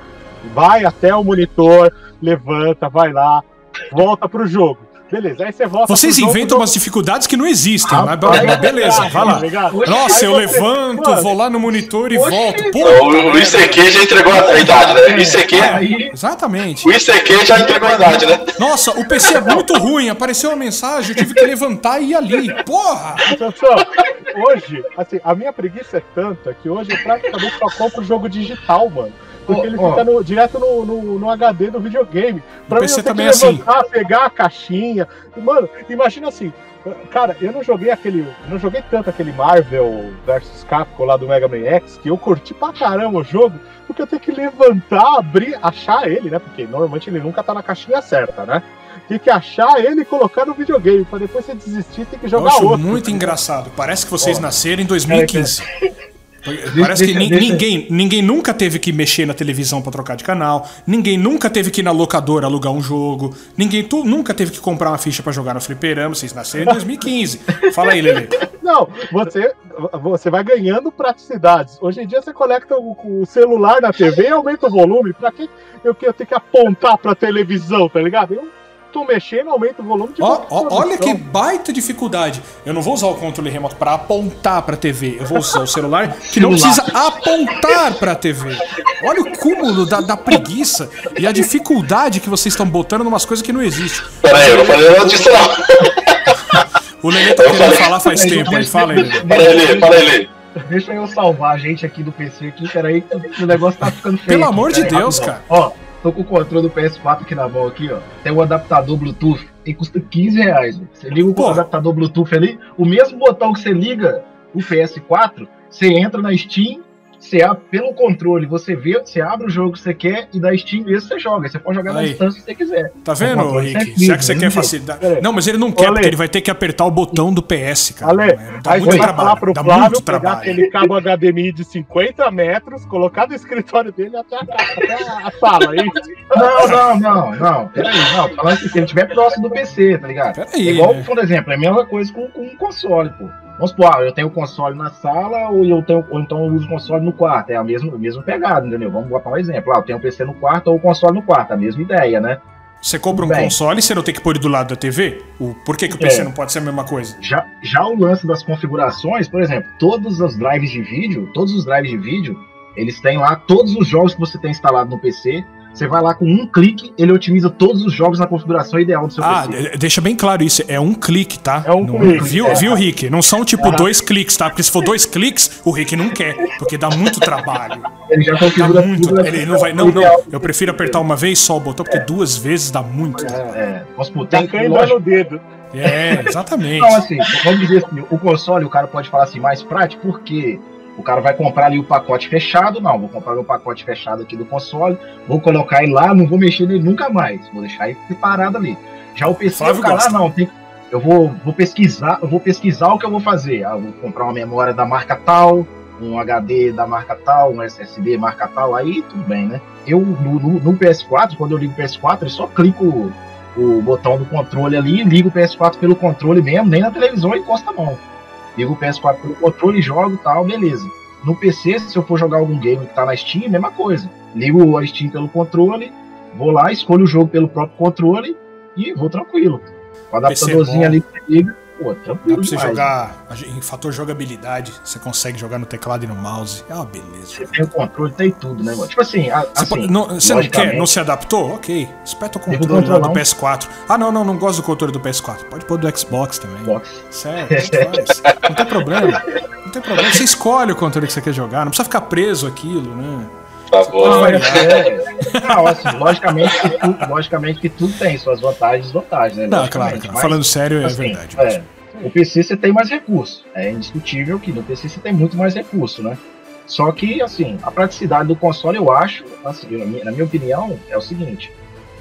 Vai até o monitor, levanta, vai lá, volta pro jogo. Beleza, aí você volta. Vocês inventam umas dificuldades que não existem, ah, mas, mas beleza, vai lá. Nossa, eu levanto, vou lá no monitor e volto. Pô, o, o ICQ já entregou a idade, né? O ICQ. É, exatamente. O ICQ já entregou a idade, né? Nossa, o PC é muito ruim, apareceu uma mensagem, eu tive que levantar e ir ali. Porra! Hoje, assim, a minha preguiça é tanta que hoje eu praticamente só compro jogo digital, mano porque ele oh. fica no, direto no, no, no, HD do videogame. Pra o mim, PC também é assim. pegar a caixinha. Mano, imagina assim. Cara, eu não joguei aquele. Não joguei tanto aquele Marvel vs Capcom lá do Mega Man X, que eu curti pra caramba o jogo, porque eu tenho que levantar, abrir, achar ele, né? Porque normalmente ele nunca tá na caixinha certa, né? Tem que achar ele e colocar no videogame, pra depois você desistir tem que jogar eu acho outro. muito engraçado. Parece que vocês nasceram em 2015. Parece deixa, que deixa. ninguém, ninguém nunca teve que mexer na televisão para trocar de canal, ninguém nunca teve que ir na locadora alugar um jogo, ninguém tu, nunca teve que comprar uma ficha para jogar no fliperama, vocês nasceram em 2015. Fala aí, Lele. Não, você, você vai ganhando praticidades. Hoje em dia você conecta o, o celular na TV e aumenta o volume. Pra que eu, eu tenho que apontar pra televisão, tá ligado? Eu tô mexendo, aumenta o volume de oh, oh, Olha que baita dificuldade. Eu não vou usar o controle remoto para apontar para a TV. Eu vou usar o celular que não precisa apontar para a TV. Olha o cúmulo da, da, preguiça e a dificuldade que vocês estão botando em umas coisas que não existem. Peraí, eu não falei nada disso não. O Lelê tá querendo falar faz tempo, aí fala aí. Para ele, para ele. Deixa eu salvar a gente aqui do PC aqui, peraí, o negócio tá ficando feio. Pelo amor de Deus, cara. Ó, Tô com o controle do PS4 aqui na mão aqui, ó. Tem um adaptador Bluetooth. E custa 15 reais. Você liga o adaptador Bluetooth ali, o mesmo botão que você liga o PS4, você entra na Steam você pelo controle, você vê, você abre o jogo que você quer e da Steam mesmo você joga. Você pode jogar na distância se você quiser. Tá vendo, Rick? Já que você quer facilidade. Não, mas ele não quer, porque ele vai ter que apertar o botão do PS, cara. Ale, dá aí muito você vai falar pro dá Flávio pegar aquele cabo HDMI de 50 metros, colocar do escritório dele até a, até a sala, aí. É não, não, não, não. Peraí, não. Falando assim, se ele estiver próximo do PC, tá ligado? Peraí. É igual, né? por exemplo, é a mesma coisa com, com um console, pô. Vamos supor, ah, eu tenho o console na sala ou eu tenho, ou então eu uso o console no quarto. É a mesma, a mesma pegada, entendeu? Vamos botar um exemplo. Ah, eu tenho o PC no quarto ou o console no quarto, a mesma ideia, né? Você compra um Bem, console e você não tem que pôr ele do lado da TV? O, por que, que o PC é, não pode ser a mesma coisa? Já, já o lance das configurações, por exemplo, todos os drives de vídeo, todos os drives de vídeo, eles têm lá todos os jogos que você tem instalado no PC, você vai lá com um clique, ele otimiza todos os jogos na configuração ideal do seu ah, PC. Ah, deixa bem claro isso. É um clique, tá? É um não, clique. Viu, é. viu, Rick? Não são tipo dois cliques, tá? Porque se for dois cliques, o Rick não quer, porque dá muito trabalho. Ele já configura dá muito. Tudo, ele não vai. Não, não. Eu prefiro apertar uma vez só o botão, porque é. duas vezes dá muito. É, é. Posso botar no dedo. É, exatamente. Então, assim, vamos dizer assim, o console, o cara pode falar assim, mais prático, porque o cara vai comprar ali o pacote fechado, não, vou comprar o pacote fechado aqui do console, vou colocar ele lá, não vou mexer nele nunca mais, vou deixar ele parado ali. Já o PC, Flávio o cara, gosta. não, tem, eu vou, vou pesquisar, eu vou pesquisar o que eu vou fazer. Ah, vou comprar uma memória da marca tal, um HD da marca tal, um SSD marca tal, aí tudo bem, né? Eu no, no, no PS4, quando eu ligo o PS4, eu só clico o, o botão do controle ali, ligo o PS4 pelo controle mesmo, nem na televisão encosta a mão. Ligo o PS4 pelo controle, jogo tal, beleza. No PC, se eu for jogar algum game que tá na Steam, mesma coisa. Ligo a Steam pelo controle, vou lá, escolho o jogo pelo próprio controle e vou tranquilo. O adaptadorzinho ali que liga, pô, tranquilo. Dá pra você demais. jogar em fator jogabilidade, você consegue jogar no teclado e no mouse. É uma beleza. Você tem o controle, tem tudo, né, mano? Tipo assim, a- Você, assim pode- não, você não quer, não se adaptou? Ok. Espeta o controle do controlão. PS4. Ah, não, não, não gosto do controle do PS4. Pode pôr do Xbox também. Xbox. Sério, faz. não tem problema. Não tem problema. Você escolhe o controle que você quer jogar, não precisa ficar preso aquilo, né? Por favor. Não, é, é, não, assim, logicamente que, tudo, logicamente que tudo tem suas vantagens e desvantagens, né? Não, claro, claro. mas, Falando sério, é assim, verdade. é, o PC você tem mais recurso. É indiscutível que no PC você tem muito mais recurso, né? Só que, assim, a praticidade do console, eu acho, assim, na minha, na minha opinião, é o seguinte.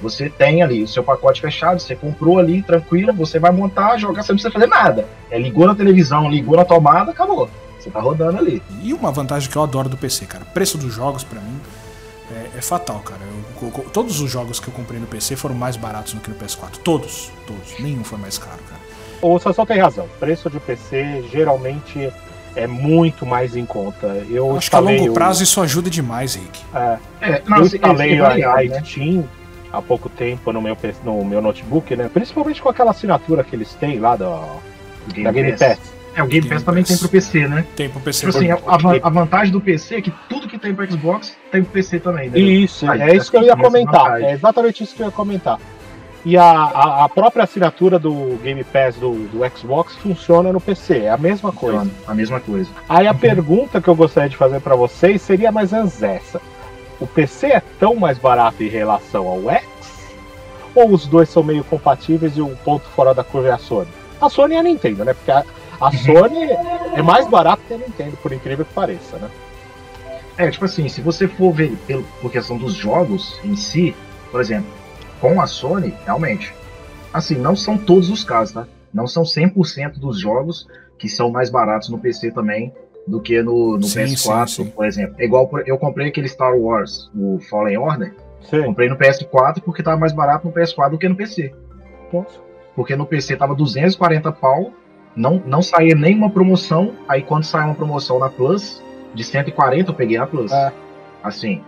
Você tem ali o seu pacote fechado, você comprou ali, tranquilo, você vai montar, jogar, você não precisa fazer nada. É, ligou na televisão, ligou na tomada, acabou. Você tá rodando ali. E uma vantagem que eu adoro do PC, cara. O preço dos jogos, pra mim, é, é fatal, cara. Eu- eu- todos os jogos que eu comprei no PC foram mais baratos do que no PS4. Todos, todos. Nenhum foi mais caro, cara. O Sansão tem razão. Preço de PC geralmente é muito mais em conta. Eu, acho que a longo o- prazo isso ajuda demais, Rick. é, É, eu assim, instalei é a, a né? Steam há pouco tempo no meu, no meu notebook, né? Principalmente com aquela assinatura que eles têm lá da, Game da Game Pass. Pass. É, o Game Game Pass também tem pro PC, né? Tem pro PC. Tipo assim, a, a van- a vantagem do PC é que tudo que tem pro Xbox tem pro PC também, né? Isso, Aí, é isso que eu ia comentar. É exatamente isso que eu ia comentar. E a, a, a própria assinatura do Game Pass do, do Xbox funciona no PC, é a mesma coisa. Funciona, A mesma coisa. Aí a pergunta que eu gostaria de fazer pra vocês seria mais ou menos essa: o PC é tão mais barato em relação ao X? Ou os dois são meio compatíveis e o ponto fora da curva é a Sony? A Sony e a Nintendo, né? Porque a, a Sony é mais barata que a Nintendo, por incrível que pareça, né? É, tipo assim, se você for ver pelo, por questão dos jogos em si, por exemplo, com a Sony, realmente, assim, não são todos os casos, tá? Não são 100% dos jogos que são mais baratos no PC também do que no, no Sim, PS4, sim, sim. por exemplo. É igual, por- eu comprei aquele Star Wars, o Fallen Order, Sim. comprei no PS4 porque tava mais barato no PS4 do que no PC. Porque no PC tava 240 pau, não, não saía nenhuma promoção, aí quando saiu uma promoção na Plus, de 140 eu peguei a Plus. É. Assim,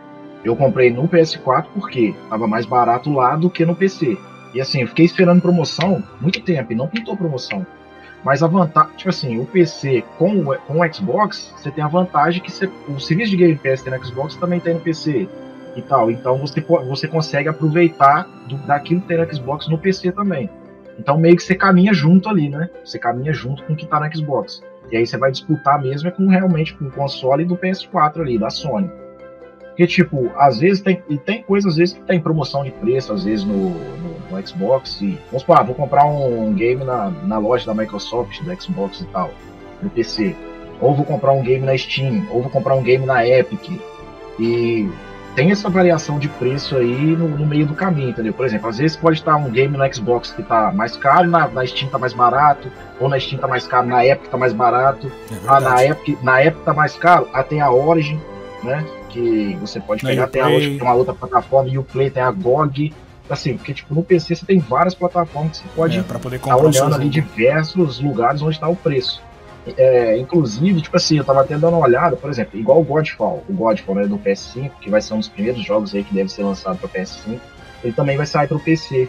eu comprei no PS4 porque tava mais barato lá do que no PC. E assim, eu fiquei esperando promoção muito tempo e não pintou promoção. Mas a vantagem, tipo assim, o PC com o, com o Xbox, você tem a vantagem que você, o serviço de Game Pass tem no Xbox também tem no PC e tal. Então você, você consegue aproveitar do, daquilo que tem no Xbox no PC também. Então meio que você caminha junto ali, né? Você caminha junto com o que tá no Xbox. E aí você vai disputar mesmo é com realmente com o console do PS4 ali, da Sony. Porque, tipo, às vezes tem. E tem coisas, às vezes, que tem promoção de preço, às vezes no, no, no Xbox. E, vamos supor, ah, vou comprar um game na, na loja da Microsoft, do Xbox e tal, no PC. Ou vou comprar um game na Steam, ou vou comprar um game na Epic. E tem essa variação de preço aí no, no meio do caminho, entendeu? Por exemplo, às vezes pode estar um game no Xbox que tá mais caro, na, na Steam tá mais barato, ou na Steam tá mais caro, na Epic tá mais barato. É Ah, na. Epic, na Epic tá mais caro, ah, tem a Origin, né? Que você pode pegar, tem a. Origin, tem uma outra plataforma, e o Play tem a GOG. Assim, porque tipo, no PC você tem várias plataformas que você pode É, poder tá o seu olhando ali diversos lugares onde está o preço. É, inclusive, tipo assim, eu tava até dando uma olhada, por exemplo, igual o Godfall, o Godfall né, do PS5, que vai ser um dos primeiros jogos aí que deve ser lançado para PS5, ele também vai sair para o PC.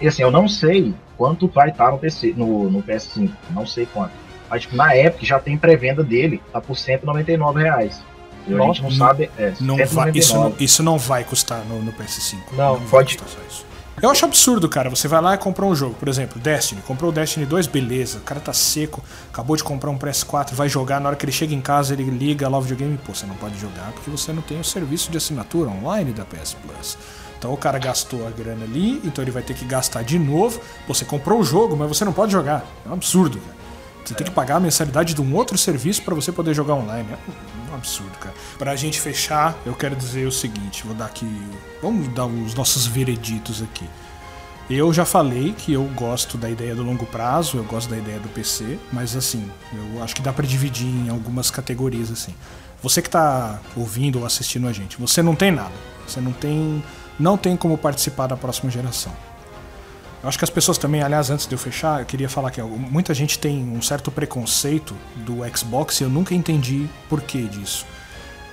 E assim, eu não sei quanto vai estar no PC, no, no PS5, não sei quanto. Mas tipo, na Epic já tem pré-venda dele, tá por 199 reais. E a gente não sabe, é, Não vai, isso, 199. não, isso não vai custar no, no PS5. Não, vai pode- custar só isso. Eu acho absurdo, cara. Você vai lá e compra um jogo, por exemplo, Destiny. Comprou o Destiny 2, beleza. O cara tá seco, acabou de comprar um PS4, vai jogar. Na hora que ele chega em casa, ele liga lá o videogame. Pô, você não pode jogar porque você não tem o serviço de assinatura online da PS Plus. Então o cara gastou a grana ali, então ele vai ter que gastar de novo. Você comprou o jogo, mas você não pode jogar. É um absurdo, cara. Você tem que pagar a mensalidade de um outro serviço para você poder jogar online. É um absurdo, cara. Pra gente fechar, eu quero dizer o seguinte: vou dar aqui. Vamos dar os nossos vereditos aqui. Eu já falei que eu gosto da ideia do longo prazo, eu gosto da ideia do PC, mas assim, eu acho que dá para dividir em algumas categorias assim. Você que está ouvindo ou assistindo a gente, você não tem nada. Você não tem, não tem como participar da próxima geração. Eu acho que as pessoas também, aliás, antes de eu fechar, eu queria falar que muita gente tem um certo preconceito do Xbox e eu nunca entendi por que disso.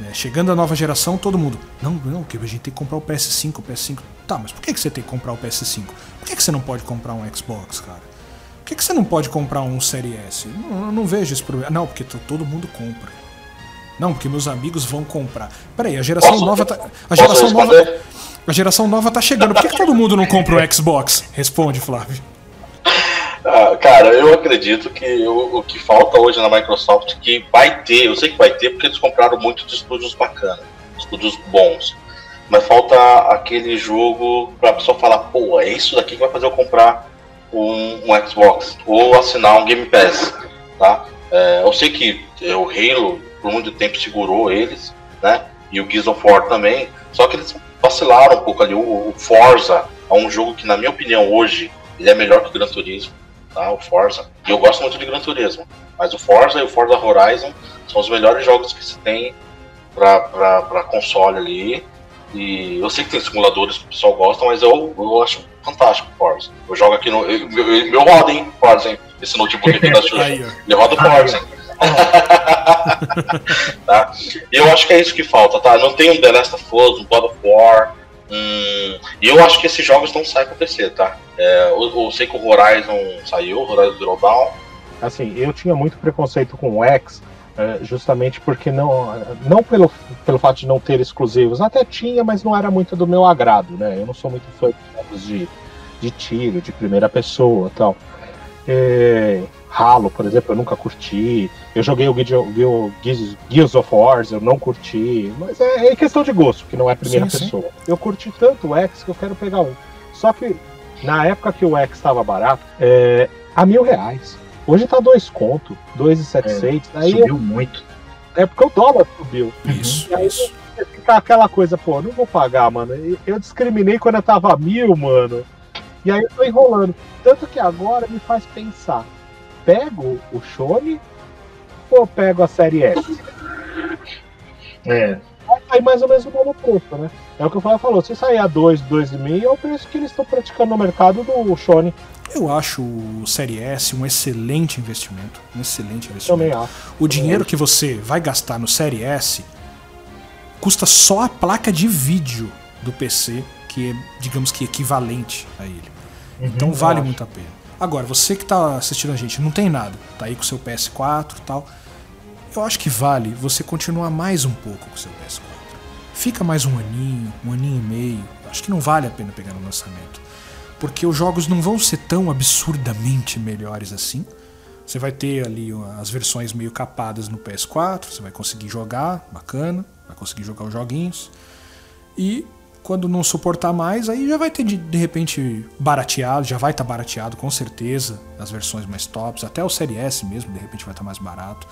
É, chegando a nova geração, todo mundo. Não, não, que a gente tem que comprar o PS5, o PS5. Tá, mas por que, que você tem que comprar o PS5? Por que, que você não pode comprar um Xbox, cara? Por que, que você não pode comprar um Série S? Não, eu não vejo esse problema. Não, porque todo mundo compra. Não, porque meus amigos vão comprar. Peraí, a geração posso, nova tá. A geração nova. A geração nova tá chegando. Por que, que todo mundo não compra o Xbox? Responde, Flávio. Ah, cara, eu acredito que o, o, que falta hoje na Microsoft, que vai ter, eu sei que vai ter, porque eles compraram muitos estúdios bacanas, estúdios bons. Mas falta aquele jogo pra pessoa falar, pô, é isso daqui que vai fazer eu comprar um, um Xbox, ou assinar um Game Pass, tá? É, eu sei que o Halo, por muito tempo, segurou eles, né? E o Gears of War também, só que eles vacilaram um pouco ali. O, Forza é um jogo que, na minha opinião, hoje, ele é melhor que o Gran Turismo tá? O Forza. E eu gosto muito de Gran Turismo. Mas o Forza e o Forza Horizon são os melhores jogos que se tem para console ali. E eu sei que tem simuladores que o pessoal gosta, mas eu, eu acho fantástico o Forza. Eu jogo aqui no. Eu, meu, meu roda, hein, Forza, hein? Esse notebook aqui da Xuxa. Ele roda o Forza, hein? tá? Eu acho que é isso que falta, tá? Não tem um The Last of Us, um God of War, Hum, e eu acho que esses jogos não saem para PC, tá? É, eu, eu, sei que o Horizon saiu, o Horizon Zero Dawn. Assim, eu tinha muito preconceito com o X, é, justamente porque não, não pelo, pelo fato de não ter exclusivos, até tinha, mas não era muito do meu agrado, né? Eu não sou muito fã de jogos de, de tiro, de primeira pessoa tal. É, Halo, por exemplo, eu nunca curti. Eu joguei o Gears of War, eu não curti. Mas é, é, questão de gosto, que não é a primeira sim, pessoa. Sim. Eu curti tanto o X que eu quero pegar um. Só que na época que o X estava barato, é, a mil reais. Hoje tá dois conto, dois e setecentos. É, subiu eu, muito. É porque o dólar subiu. Isso, e aí isso. Fica aquela coisa, pô, não vou pagar, mano. Eu discriminei quando eu tava mil, mano. E aí eu tô enrolando. Tanto que agora me faz pensar pego o Shone ou pego a série S? É. Vai sair mais ou menos o mesmo preço, né? É o que o Flávio falou. Se sair a 2, 2,5 é o preço que eles estão praticando no mercado do Shone. Eu acho o Série S um excelente investimento. Um excelente investimento. Também acho. O dinheiro que você vai gastar no Série S custa só a placa de vídeo do PC, que é, digamos que, equivalente a ele. Uhum, então vale muito a pena. Agora, você que está assistindo a gente, não tem nada, tá aí com o seu PS4 e tal. Eu acho que vale você continuar mais um pouco com o seu PS4. Fica mais um aninho, um aninho e meio. Acho que não vale a pena pegar no lançamento. Porque os jogos não vão ser tão absurdamente melhores assim. Você vai ter ali as versões meio capadas no PS4, você vai conseguir jogar, bacana, vai conseguir jogar os joguinhos. E quando não suportar mais, aí já vai ter de, de repente barateado, já vai estar tá barateado com certeza, as versões mais tops, até o Série S mesmo, de repente vai estar tá mais barato.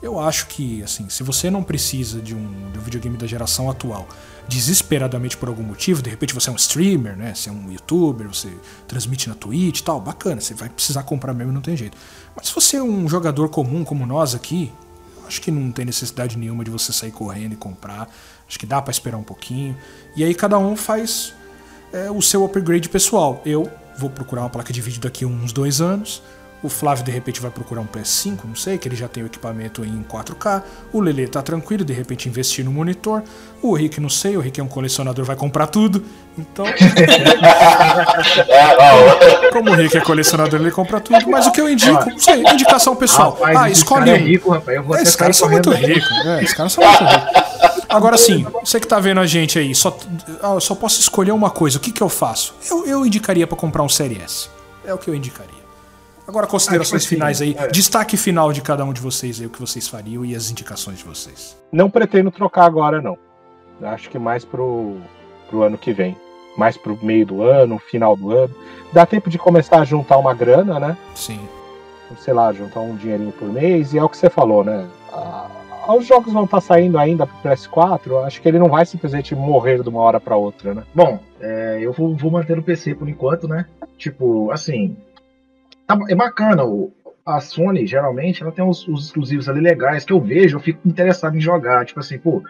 Eu acho que, assim, se você não precisa de um, de um videogame da geração atual, desesperadamente por algum motivo, de repente você é um streamer, né? Você é um youtuber, você transmite na Twitch e tal, bacana, você vai precisar comprar mesmo, não tem jeito. Mas se você é um jogador comum como nós aqui, acho que não tem necessidade nenhuma de você sair correndo e comprar. Acho que dá para esperar um pouquinho. E aí cada um faz é, o seu upgrade pessoal. Eu vou procurar uma placa de vídeo daqui a uns dois anos. O Flávio de repente vai procurar um PS5, não sei, que ele já tem o equipamento em 4K. O Lele tá tranquilo, de repente investir no monitor. O Rick não sei, o Rick é um colecionador, vai comprar tudo. Então. Como o Rick é colecionador, ele compra tudo. Mas o que eu indico, não sei, indicação pessoal. Rapaz, ah, escolhe um. É rico, rapaz, eu vou é, esses caras são muito ricos. É, esses caras são muito ricos. Agora sim, você que tá vendo a gente aí, só, ah, só posso escolher uma coisa. O que, que eu faço? Eu, eu indicaria para comprar um Série S. É o que eu indicaria. Agora, considerações ah, finais aí. É. Destaque final de cada um de vocês aí, o que vocês fariam e as indicações de vocês. Não pretendo trocar agora, não. Acho que mais pro, pro ano que vem. Mais pro meio do ano, final do ano. Dá tempo de começar a juntar uma grana, né? Sim. Sei lá, juntar um dinheirinho por mês. E é o que você falou, né? Os jogos vão estar tá saindo ainda pro PS4, acho que ele não vai simplesmente morrer de uma hora para outra, né? Bom, é, eu vou, vou manter o PC por enquanto, né? Tipo, assim, tá, é bacana. O, a Sony, geralmente, ela tem os, os, exclusivos ali legais que eu vejo, eu fico interessado em jogar. Tipo assim, pô,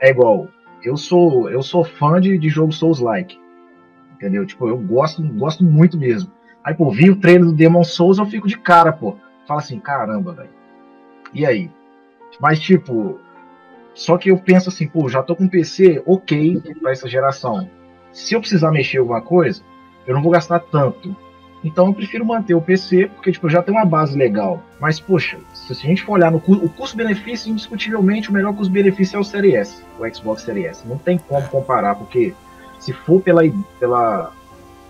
é igual. Eu sou, eu sou fã de, de jogo Souls-like. Entendeu? Tipo, eu gosto, gosto muito mesmo. Aí, pô, vi o trailer do Demon Souls, eu fico de cara, pô. Fala assim, caramba, velho. E aí? Mas, tipo, só que eu penso assim, pô, já tô com PC ok para essa geração. Se eu precisar mexer alguma coisa, eu não vou gastar tanto. Então eu prefiro manter o PC, porque tipo, já tem uma base legal. Mas, poxa, se a gente for olhar no o custo-benefício, indiscutivelmente o melhor custo-benefício é o Series S, o Xbox Series S. Não tem como comparar, porque se for pela, pela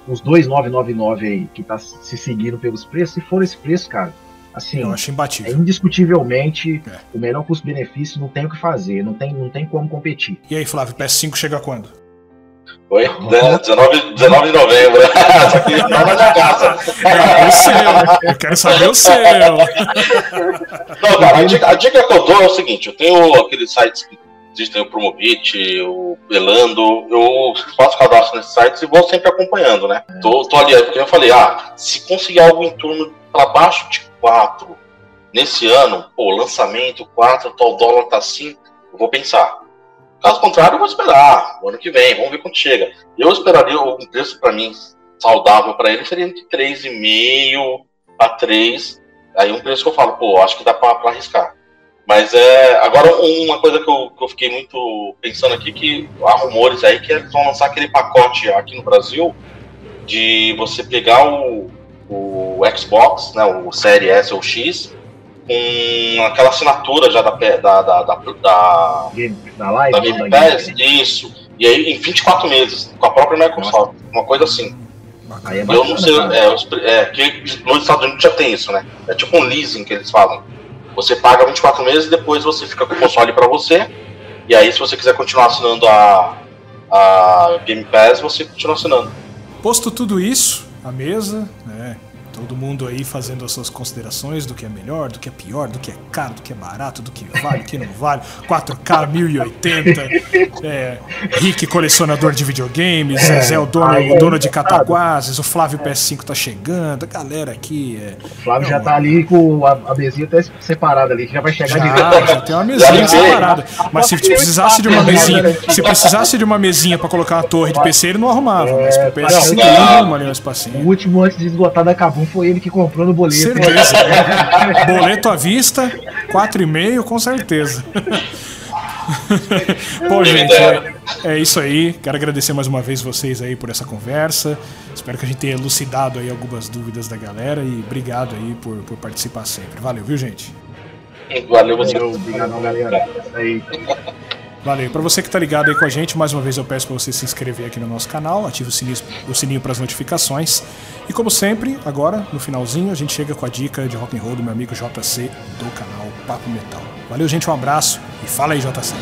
os 2,999 aí que tá se seguindo pelos preços, se for esse preço, cara, assim, eu acho imbatível. é indiscutivelmente é. o melhor custo-benefício, não tem o que fazer, não tem, não tem como competir. E aí, Flávio, PS5 chega quando? Oi? 19, 19 de novembro. Só que não na casa. É, o seu. Eu quero saber o seu. Não, cara, a dica, a dica, que eu dou é o seguinte: eu tenho aqueles sites que existem, o Promobit, o Belando. Eu faço cadastro nesses sites e vou sempre acompanhando, né? Tô, tô ali, porque eu falei, ah, se conseguir algo em torno para baixo de 4 nesse ano, pô, lançamento 4, tal dólar tá assim, eu vou pensar. Caso contrário, eu vou esperar o ano que vem, vamos ver quando chega. Eu esperaria um preço para mim saudável para ele seria entre 3,5 a 3. Aí um preço que eu falo, pô, acho que dá para arriscar. Mas é. Agora, uma coisa que eu, que eu fiquei muito pensando aqui, que há rumores aí que eles vão lançar aquele pacote aqui no Brasil de você pegar o, o Xbox, né, o Série S ou X, com aquela assinatura já da da da da, da, da, live, da Game Pass, isso. E aí em 24 meses, com a própria Microsoft, Nossa. uma coisa assim. Aí é bacana, eu não sei, é, é, que nos Estados Unidos já tem isso, né? É tipo um leasing que eles falam. Você paga 24 meses e depois você fica com o console para você. E aí, se você quiser continuar assinando a, a Game Pass, você continua assinando. Posto tudo isso, a mesa, né? Todo mundo aí fazendo as suas considerações do que é melhor, do que é pior, do que é caro, do que é barato, do que vale, do que não vale. 4K 1080. É, Rick, colecionador de videogames. É, Zé, o dono, o dono de Cataguases. O Flávio PS5 tá chegando. A galera aqui. É, o Flávio já tá ali com a, a mesinha até separada ali, que já vai chegar já, direto. Já tem uma mesinha separada. Mas se precisasse de uma mesinha, se precisasse de uma mesinha pra colocar uma torre de PC, ele não arrumava. Mas pro PS5 ele arruma ali um espacinho. O último antes de esgotar da Kabum foi ele que comprou no boleto. Certeza. boleto à vista, 4,5 com certeza. Pô, gente, é, é, isso aí. Quero agradecer mais uma vez vocês aí por essa conversa. Espero que a gente tenha elucidado aí algumas dúvidas da galera e obrigado aí por, por participar sempre. Valeu, viu, gente? Valeu, você. Obrigado, galera. Aí. Valeu. Para você que tá ligado aí com a gente, mais uma vez eu peço para você se inscrever aqui no nosso canal, ative o sininho, o sininho para as notificações. E como sempre, agora no finalzinho a gente chega com a dica de rock and roll do meu amigo JC do canal Papo Metal. Valeu, gente, um abraço e fala aí, JC.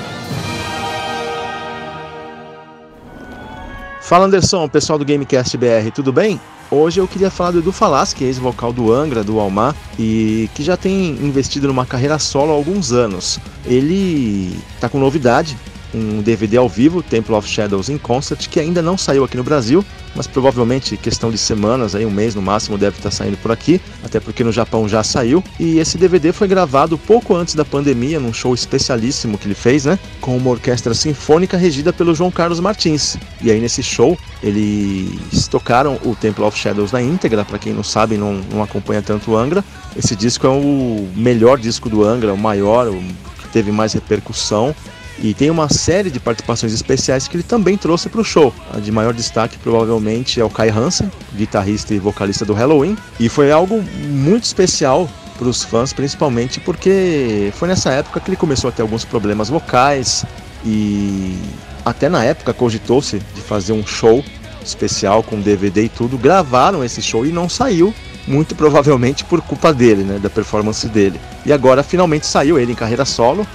Fala Anderson, pessoal do Gamecast BR, tudo bem? Hoje eu queria falar do Edu Falaschi, ex-vocal do Angra, do Almar, e que já tem investido numa carreira solo há alguns anos. Ele tá com novidade, um DVD ao vivo, Temple of Shadows in Concert, que ainda não saiu aqui no Brasil, mas provavelmente questão de semanas, aí um mês no máximo deve estar saindo por aqui, até porque no Japão já saiu. E esse DVD foi gravado pouco antes da pandemia, num show especialíssimo que ele fez, né? Com uma orquestra sinfônica regida pelo João Carlos Martins. E aí nesse show eles tocaram o Temple of Shadows na íntegra, para quem não sabe, não, não acompanha tanto o Angra. Esse disco é o melhor disco do Angra, o maior, o que teve mais repercussão e tem uma série de participações especiais que ele também trouxe para o show. A de maior destaque provavelmente é o Kai Hansen, guitarrista e vocalista do Halloween. E foi algo muito especial para os fãs, principalmente porque foi nessa época que ele começou a ter alguns problemas vocais e até na época cogitou-se de fazer um show especial com DVD e tudo. Gravaram esse show e não saiu muito provavelmente por culpa dele, né, da performance dele. E agora finalmente saiu ele em carreira solo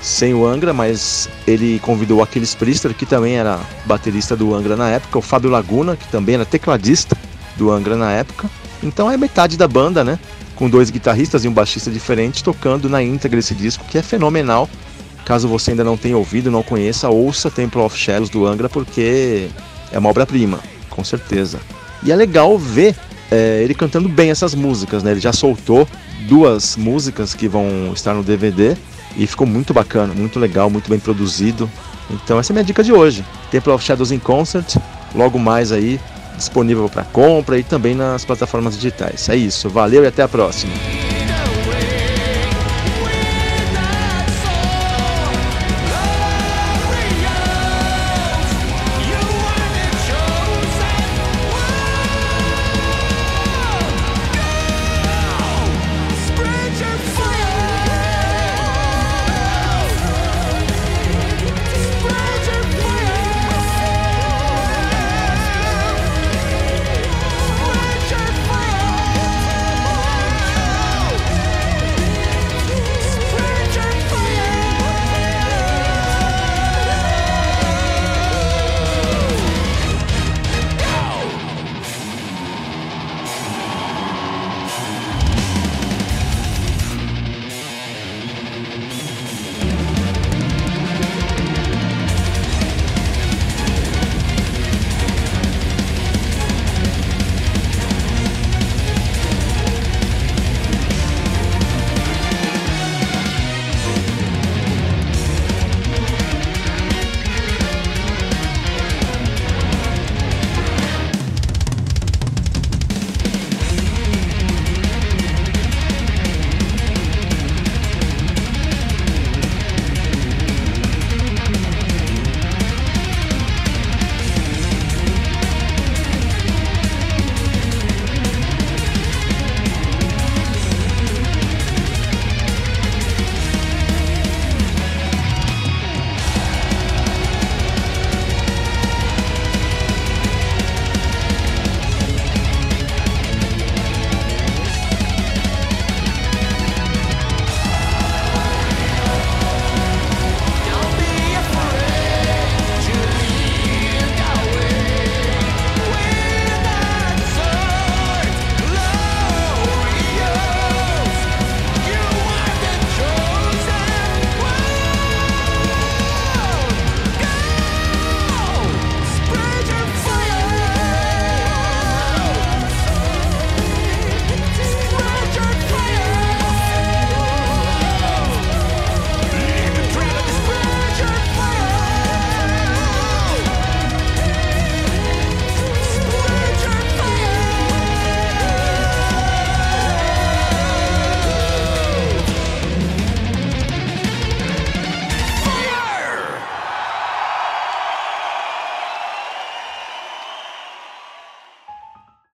sem o Angra, mas ele convidou o Aquiles Priester, que também era baterista do Angra na época, o Fábio Laguna, que também era tecladista do Angra na época. Então é metade da banda, né? Com dois guitarristas e um baixista diferente tocando na íntegra esse disco, que é fenomenal. Caso você ainda não tenha ouvido, não conheça, ouça Temple of Shadows do Angra, porque é uma obra-prima. Com certeza. E é legal ver é, ele cantando bem essas músicas, né? Ele já soltou duas músicas que vão estar no DVD e ficou muito bacana, muito legal, muito bem produzido. Então essa é a minha dica de hoje. Temple of Shadows in Concert, logo mais aí disponível para compra e também nas plataformas digitais. É isso, valeu e até a próxima.